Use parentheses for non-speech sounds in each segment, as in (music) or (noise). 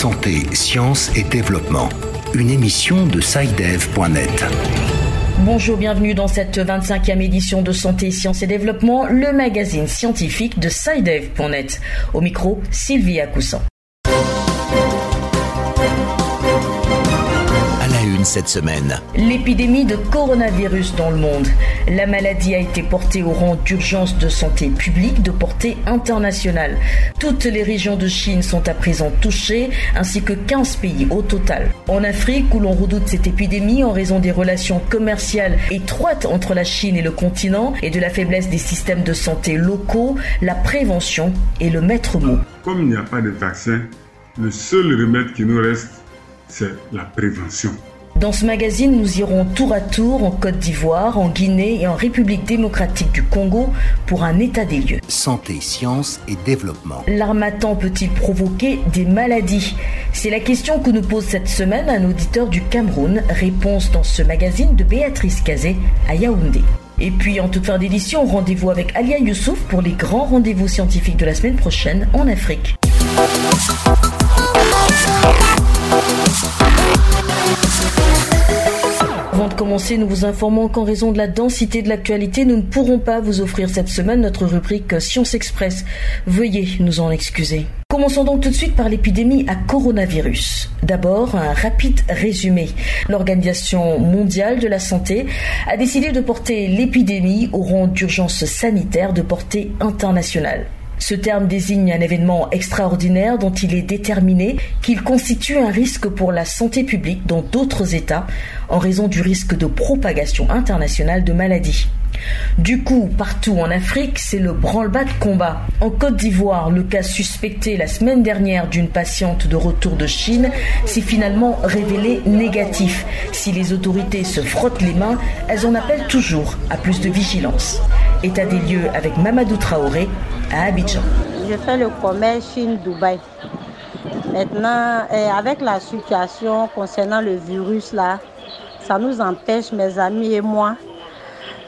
Santé, sciences et développement. Une émission de SciDev.net. Bonjour, bienvenue dans cette 25e édition de Santé, Sciences et Développement, le magazine scientifique de SciDev.net. Au micro, Sylvie Cette semaine. L'épidémie de coronavirus dans le monde. La maladie a été portée au rang d'urgence de santé publique de portée internationale. Toutes les régions de Chine sont à présent touchées, ainsi que 15 pays au total. En Afrique, où l'on redoute cette épidémie en raison des relations commerciales étroites entre la Chine et le continent et de la faiblesse des systèmes de santé locaux, la prévention est le maître mot. Comme il n'y a pas de vaccin, le seul remède qui nous reste, c'est la prévention. Dans ce magazine, nous irons tour à tour en Côte d'Ivoire, en Guinée et en République démocratique du Congo pour un état des lieux. Santé, sciences et développement. L'armatan peut-il provoquer des maladies? C'est la question que nous pose cette semaine un auditeur du Cameroun. Réponse dans ce magazine de Béatrice Cazé à Yaoundé. Et puis en toute fin d'édition, rendez-vous avec Alia Youssouf pour les grands rendez-vous scientifiques de la semaine prochaine en Afrique. Commencer, nous vous informons qu'en raison de la densité de l'actualité, nous ne pourrons pas vous offrir cette semaine notre rubrique Science Express. Veuillez nous en excuser. Commençons donc tout de suite par l'épidémie à coronavirus. D'abord, un rapide résumé. L'Organisation mondiale de la santé a décidé de porter l'épidémie au rang d'urgence sanitaire de portée internationale. Ce terme désigne un événement extraordinaire dont il est déterminé qu'il constitue un risque pour la santé publique dans d'autres États en raison du risque de propagation internationale de maladies. Du coup, partout en Afrique, c'est le branle-bas de combat. En Côte d'Ivoire, le cas suspecté la semaine dernière d'une patiente de retour de Chine s'est finalement révélé négatif. Si les autorités se frottent les mains, elles en appellent toujours à plus de vigilance. État des lieux avec Mamadou Traoré à Abidjan. Je fais le commerce Chine-Dubaï. Maintenant, eh, avec la situation concernant le virus là, ça nous empêche, mes amis et moi,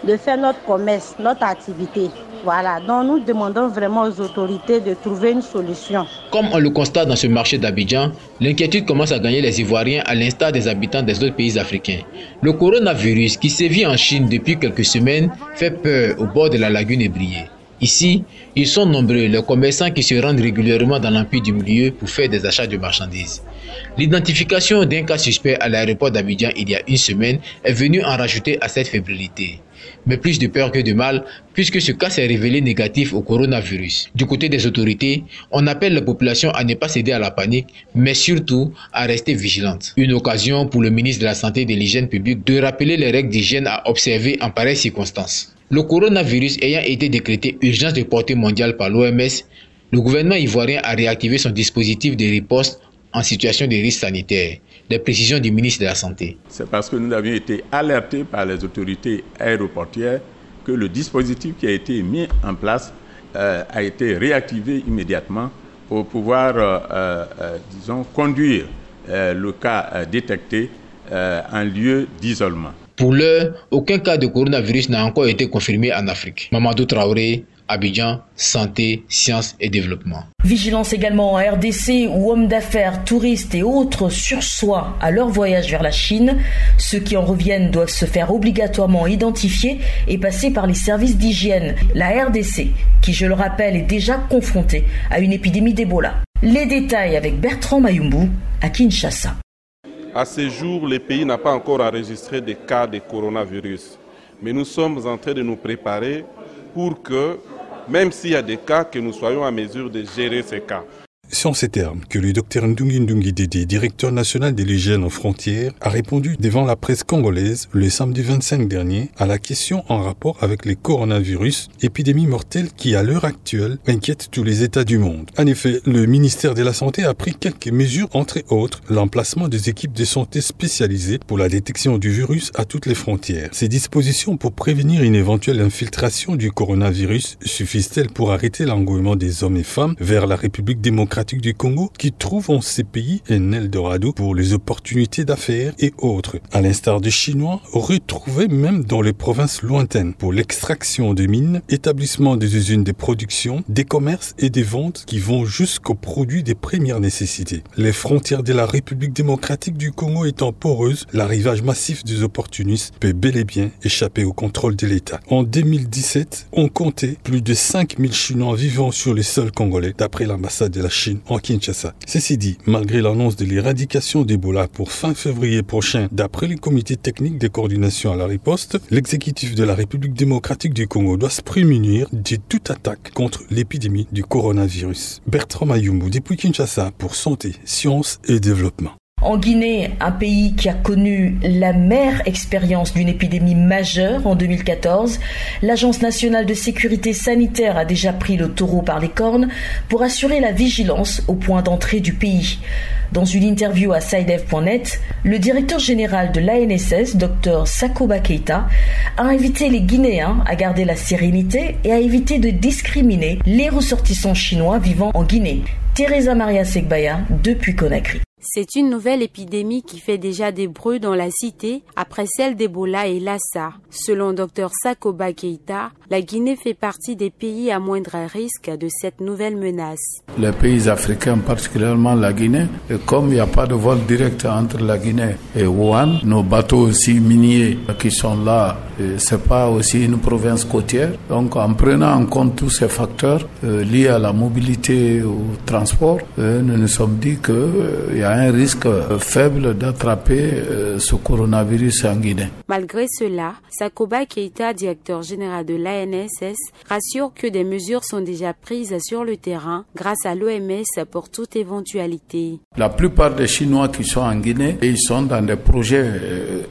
de faire notre commerce, notre activité. Voilà, donc nous demandons vraiment aux autorités de trouver une solution. Comme on le constate dans ce marché d'Abidjan, l'inquiétude commence à gagner les Ivoiriens à l'instar des habitants des autres pays africains. Le coronavirus qui sévit en Chine depuis quelques semaines fait peur au bord de la lagune ébriée. Ici, ils sont nombreux les commerçants qui se rendent régulièrement dans l'empire du milieu pour faire des achats de marchandises. L'identification d'un cas suspect à l'aéroport d'Abidjan il y a une semaine est venue en rajouter à cette fébrilité. Mais plus de peur que de mal, puisque ce cas s'est révélé négatif au coronavirus. Du côté des autorités, on appelle la population à ne pas céder à la panique, mais surtout à rester vigilante. Une occasion pour le ministre de la Santé et de l'Hygiène publique de rappeler les règles d'hygiène à observer en pareilles circonstances. Le coronavirus ayant été décrété urgence de portée mondiale par l'OMS, le gouvernement ivoirien a réactivé son dispositif de riposte en situation de risque sanitaire. Des précisions du ministre de la Santé. C'est parce que nous avions été alertés par les autorités aéroportières que le dispositif qui a été mis en place euh, a été réactivé immédiatement pour pouvoir, euh, euh, disons, conduire le cas détecté en lieu d'isolement. Pour l'heure, aucun cas de coronavirus n'a encore été confirmé en Afrique. Mamadou Traoré, Abidjan, santé, sciences et développement. Vigilance également en RDC où hommes d'affaires, touristes et autres sursoient à leur voyage vers la Chine. Ceux qui en reviennent doivent se faire obligatoirement identifier et passer par les services d'hygiène. La RDC, qui je le rappelle est déjà confrontée à une épidémie d'Ebola. Les détails avec Bertrand Mayumbu à Kinshasa. À ce jour, le pays n'a pas encore enregistré de cas de coronavirus. Mais nous sommes en train de nous préparer pour que, même s'il y a des cas, que nous soyons en mesure de gérer ces cas. C'est en ces termes que le docteur Ndungi Ndungi Dede, directeur national de l'hygiène aux frontières, a répondu devant la presse congolaise le samedi 25 dernier à la question en rapport avec les coronavirus, épidémie mortelle qui à l'heure actuelle inquiète tous les États du monde. En effet, le ministère de la Santé a pris quelques mesures, entre autres l'emplacement des équipes de santé spécialisées pour la détection du virus à toutes les frontières. Ces dispositions pour prévenir une éventuelle infiltration du coronavirus suffisent-elles pour arrêter l'engouement des hommes et femmes vers la République démocratique démocratique du Congo qui trouve en ces pays un Eldorado pour les opportunités d'affaires et autres, à l'instar des Chinois retrouvés même dans les provinces lointaines pour l'extraction des mines, établissement des usines de production, des commerces et des ventes qui vont jusqu'aux produits des premières nécessités. Les frontières de la République démocratique du Congo étant poreuses, l'arrivage massif des opportunistes peut bel et bien échapper au contrôle de l'État. En 2017, on comptait plus de 5000 Chinois vivant sur les sols congolais, d'après l'ambassade de la Chine en Kinshasa. Ceci dit, malgré l'annonce de l'éradication d'Ebola pour fin février prochain, d'après les comités techniques de coordination à la riposte, l'exécutif de la République démocratique du Congo doit se prémunir de toute attaque contre l'épidémie du coronavirus. Bertrand Mayumbu depuis Kinshasa pour Santé, Sciences et Développement. En Guinée, un pays qui a connu la mère expérience d'une épidémie majeure en 2014, l'Agence nationale de sécurité sanitaire a déjà pris le taureau par les cornes pour assurer la vigilance au point d'entrée du pays. Dans une interview à SciDev.net, le directeur général de l'ANSS, Dr Sakoba Keita, a invité les Guinéens à garder la sérénité et à éviter de discriminer les ressortissants chinois vivant en Guinée. Teresa Maria Segbaya depuis Conakry. C'est une nouvelle épidémie qui fait déjà des bruits dans la cité après celle d'Ebola et Lassa. Selon Dr Sakoba Keita, la Guinée fait partie des pays à moindre risque de cette nouvelle menace. Les pays africains, particulièrement la Guinée, et comme il n'y a pas de vol direct entre la Guinée et Wuhan, nos bateaux aussi miniers qui sont là, c'est pas aussi une province côtière. Donc en prenant en compte tous ces facteurs euh, liés à la mobilité au transport, euh, nous nous sommes dit qu'il euh, y a un risque faible d'attraper ce coronavirus en Guinée. Malgré cela, Sakoba Keita, directeur général de l'ANSS, rassure que des mesures sont déjà prises sur le terrain grâce à l'OMS pour toute éventualité. La plupart des Chinois qui sont en Guinée, ils sont dans des projets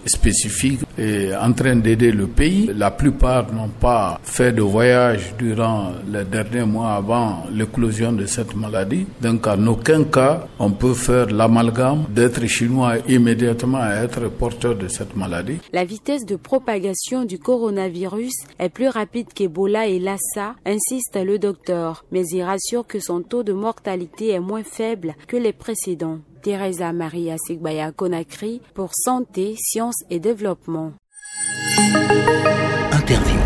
spécifiques et en train d'aider le pays. La plupart n'ont pas fait de voyage durant les derniers mois avant l'éclosion de cette maladie. Donc en aucun cas on peut faire l'amalgame d'être chinois immédiatement à être porteur de cette maladie. La vitesse de propagation du coronavirus est plus rapide qu'Ebola et Lassa, insiste le docteur, mais il rassure que son taux de mortalité est moins faible que les précédents. Teresa Maria Sigbaya Conakry pour Santé, Sciences et Développement. Interview.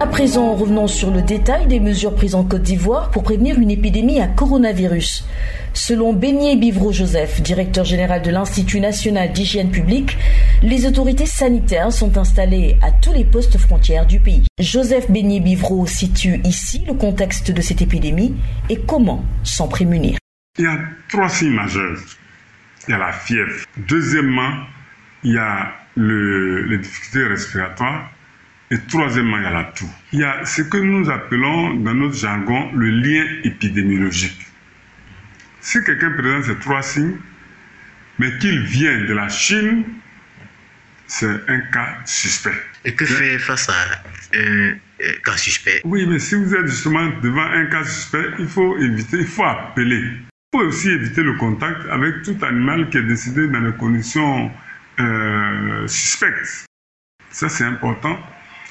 À présent, revenons sur le détail des mesures prises en Côte d'Ivoire pour prévenir une épidémie à coronavirus. Selon Beignet Bivro Joseph, directeur général de l'Institut national d'hygiène publique, les autorités sanitaires sont installées à tous les postes frontières du pays. Joseph Beignet Bivro situe ici le contexte de cette épidémie et comment s'en prémunir. Il y a trois signes majeurs. Il y a la fièvre. Deuxièmement, il y a le, les difficultés respiratoires. Et troisièmement, il y a la toux. Il y a ce que nous appelons dans notre jargon le lien épidémiologique. Si quelqu'un présente ces trois signes, mais qu'il vient de la Chine, c'est un cas suspect. Et que faire face à un cas suspect? Oui, mais si vous êtes justement devant un cas suspect, il faut éviter, il faut appeler. Aussi éviter le contact avec tout animal qui est décédé dans des conditions euh, suspectes. Ça, c'est important.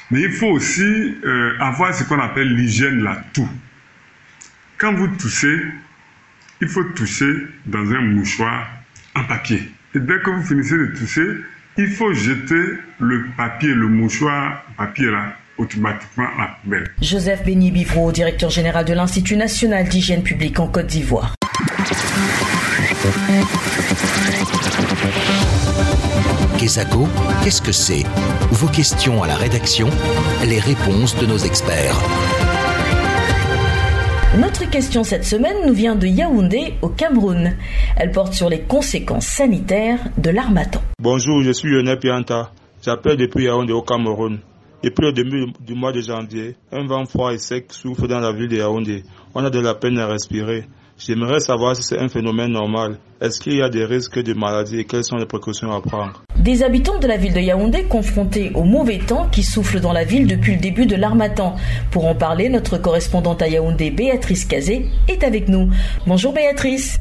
Mais il faut aussi euh, avoir ce qu'on appelle l'hygiène la toux. Quand vous toussez, il faut toucher dans un mouchoir en papier. Et dès que vous finissez de tousser, il faut jeter le papier, le mouchoir papier là, automatiquement à la poubelle. Joseph Béni Bivro, directeur général de l'Institut national d'hygiène publique en Côte d'Ivoire. Kesako, qu'est-ce que c'est? Vos questions à la rédaction, les réponses de nos experts. Notre question cette semaine nous vient de Yaoundé au Cameroun. Elle porte sur les conséquences sanitaires de l'armatan. Bonjour, je suis Lionel Pianta. J'appelle depuis Yaoundé au Cameroun. Depuis le début du mois de janvier, un vent froid et sec souffle dans la ville de Yaoundé. On a de la peine à respirer. J'aimerais savoir si c'est un phénomène normal. Est-ce qu'il y a des risques de maladie et quelles sont les précautions à prendre? Des habitants de la ville de Yaoundé confrontés au mauvais temps qui souffle dans la ville depuis le début de l'armatan. Pour en parler, notre correspondante à Yaoundé, Béatrice Cazé, est avec nous. Bonjour Béatrice.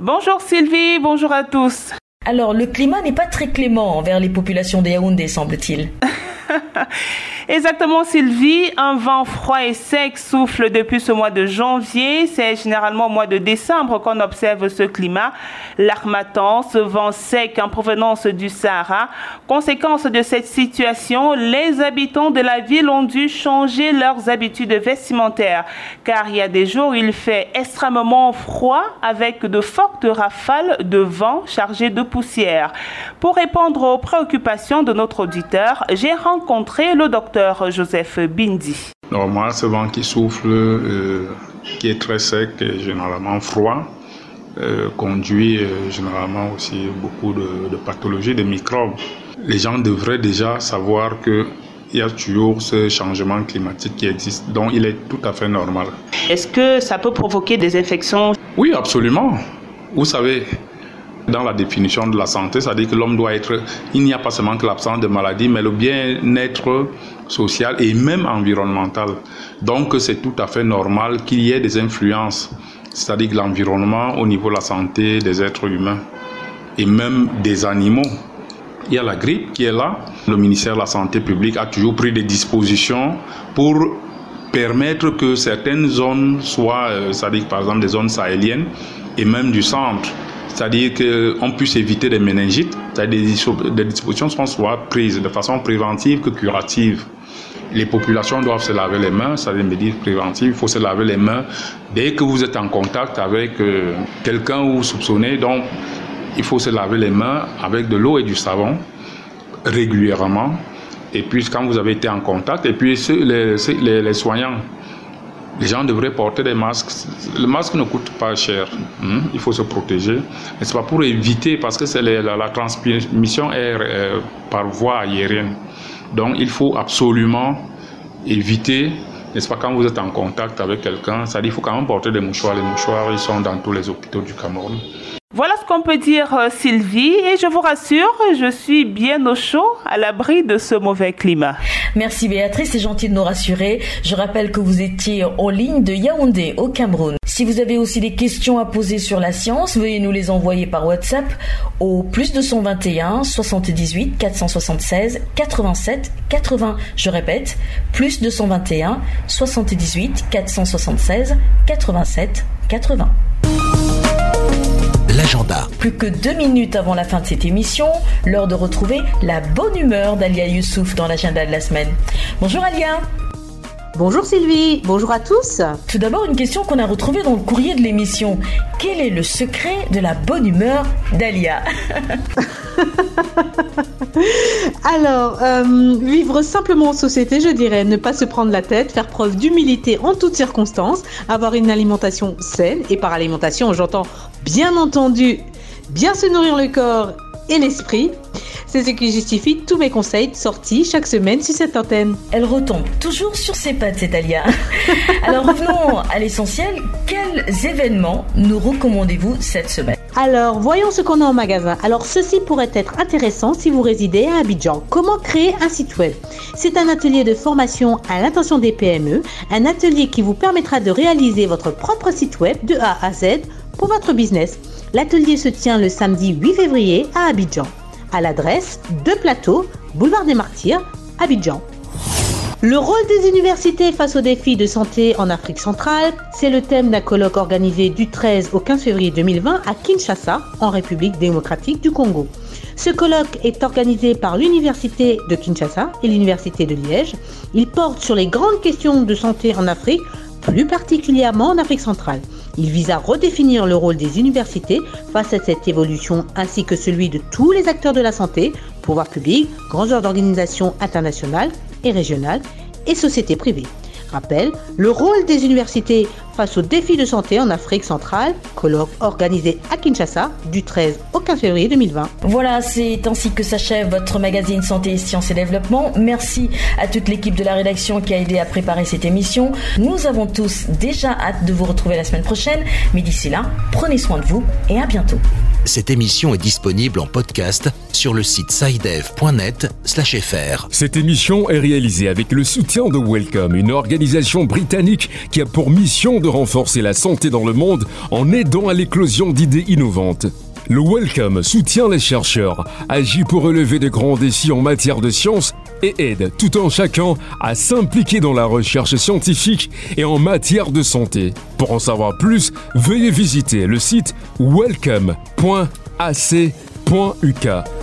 Bonjour Sylvie, bonjour à tous. Alors, le climat n'est pas très clément envers les populations de Yaoundé, semble-t-il. (laughs) Exactement, Sylvie. Un vent froid et sec souffle depuis ce mois de janvier. C'est généralement au mois de décembre qu'on observe ce climat. L'armatan, ce vent sec en provenance du Sahara. Conséquence de cette situation, les habitants de la ville ont dû changer leurs habitudes vestimentaires. Car il y a des jours, il fait extrêmement froid avec de fortes rafales de vent chargées de poussière. Pour répondre aux préoccupations de notre auditeur, j'ai rencontré le docteur Joseph Bindi. Normalement, ce vent qui souffle, euh, qui est très sec et généralement froid, euh, conduit euh, généralement aussi beaucoup de, de, pathologies, de microbes. Les gens devraient déjà savoir que il y a toujours ce changement climatique qui existe, donc il est tout à fait normal. Est-ce que ça peut provoquer des infections? Oui, absolument. Vous savez, dans la définition de la santé, c'est-à-dire que l'homme doit être, il n'y a pas seulement que l'absence de maladie, mais le bien-être social et même environnemental. Donc c'est tout à fait normal qu'il y ait des influences, c'est-à-dire que l'environnement au niveau de la santé des êtres humains et même des animaux. Il y a la grippe qui est là. Le ministère de la Santé publique a toujours pris des dispositions pour permettre que certaines zones soient, euh, c'est-à-dire par exemple des zones sahéliennes et même du centre, c'est-à-dire qu'on puisse éviter des méningites, c'est-à-dire des dispositions soient prises de façon préventive que curative. Les populations doivent se laver les mains, c'est-à-dire préventive, il faut se laver les mains dès que vous êtes en contact avec euh, quelqu'un ou vous soupçonnez. Donc, il faut se laver les mains avec de l'eau et du savon régulièrement. Et puis, quand vous avez été en contact, et puis les soignants, les gens devraient porter des masques. Le masque ne coûte pas cher. Hein? Il faut se protéger. C'est pas pour éviter, parce que c'est la, la, transmission est euh, par voie aérienne. Donc, il faut absolument éviter, n'est-ce pas, quand vous êtes en contact avec quelqu'un, ça dit il faut quand même porter des mouchoirs. Les mouchoirs, ils sont dans tous les hôpitaux du Cameroun. Voilà ce qu'on peut dire, Sylvie. Et je vous rassure, je suis bien au chaud, à l'abri de ce mauvais climat. Merci Béatrice, c'est gentil de nous rassurer. Je rappelle que vous étiez en ligne de Yaoundé, au Cameroun. Si vous avez aussi des questions à poser sur la science, veuillez nous les envoyer par WhatsApp au plus 221 78 476 87 80. Je répète, plus 221 78 476 87 80 Plus que deux minutes avant la fin de cette émission, l'heure de retrouver la bonne humeur d'Alia Youssouf dans l'agenda de la semaine. Bonjour Alia. Bonjour Sylvie, bonjour à tous. Tout d'abord, une question qu'on a retrouvée dans le courrier de l'émission. Quel est le secret de la bonne humeur d'Alia (laughs) Alors, euh, vivre simplement en société, je dirais, ne pas se prendre la tête, faire preuve d'humilité en toutes circonstances, avoir une alimentation saine, et par alimentation, j'entends bien entendu bien se nourrir le corps et l'esprit. C'est ce qui justifie tous mes conseils de sortie chaque semaine sur cette antenne. Elle retombe toujours sur ses pattes, cette Alia. (laughs) Alors revenons à l'essentiel. Quels événements nous recommandez-vous cette semaine? Alors, voyons ce qu'on a en magasin. Alors, ceci pourrait être intéressant si vous résidez à Abidjan. Comment créer un site web? C'est un atelier de formation à l'intention des PME, un atelier qui vous permettra de réaliser votre propre site web de A à Z pour votre business. L'atelier se tient le samedi 8 février à Abidjan, à l'adresse de Plateau, boulevard des Martyrs, Abidjan. Le rôle des universités face aux défis de santé en Afrique centrale, c'est le thème d'un colloque organisé du 13 au 15 février 2020 à Kinshasa, en République démocratique du Congo. Ce colloque est organisé par l'Université de Kinshasa et l'Université de Liège. Il porte sur les grandes questions de santé en Afrique, plus particulièrement en Afrique centrale. Il vise à redéfinir le rôle des universités face à cette évolution ainsi que celui de tous les acteurs de la santé, pouvoir public, grands genres d'organisations internationales et régionales et sociétés privées. Rappel, le rôle des universités face aux défis de santé en Afrique centrale, colloque organisé à Kinshasa du 13 au 15 février 2020. Voilà, c'est ainsi que s'achève votre magazine Santé, Sciences et Développement. Merci à toute l'équipe de la rédaction qui a aidé à préparer cette émission. Nous avons tous déjà hâte de vous retrouver la semaine prochaine, mais d'ici là, prenez soin de vous et à bientôt. Cette émission est disponible en podcast sur le site sidev.net/fr. Cette émission est réalisée avec le soutien de Welcome, une organisation britannique qui a pour mission de renforcer la santé dans le monde en aidant à l'éclosion d'idées innovantes. Le Welcome soutient les chercheurs, agit pour relever de grands défis en matière de sciences et aide tout un chacun à s'impliquer dans la recherche scientifique et en matière de santé. Pour en savoir plus, veuillez visiter le site welcome.ac.uk.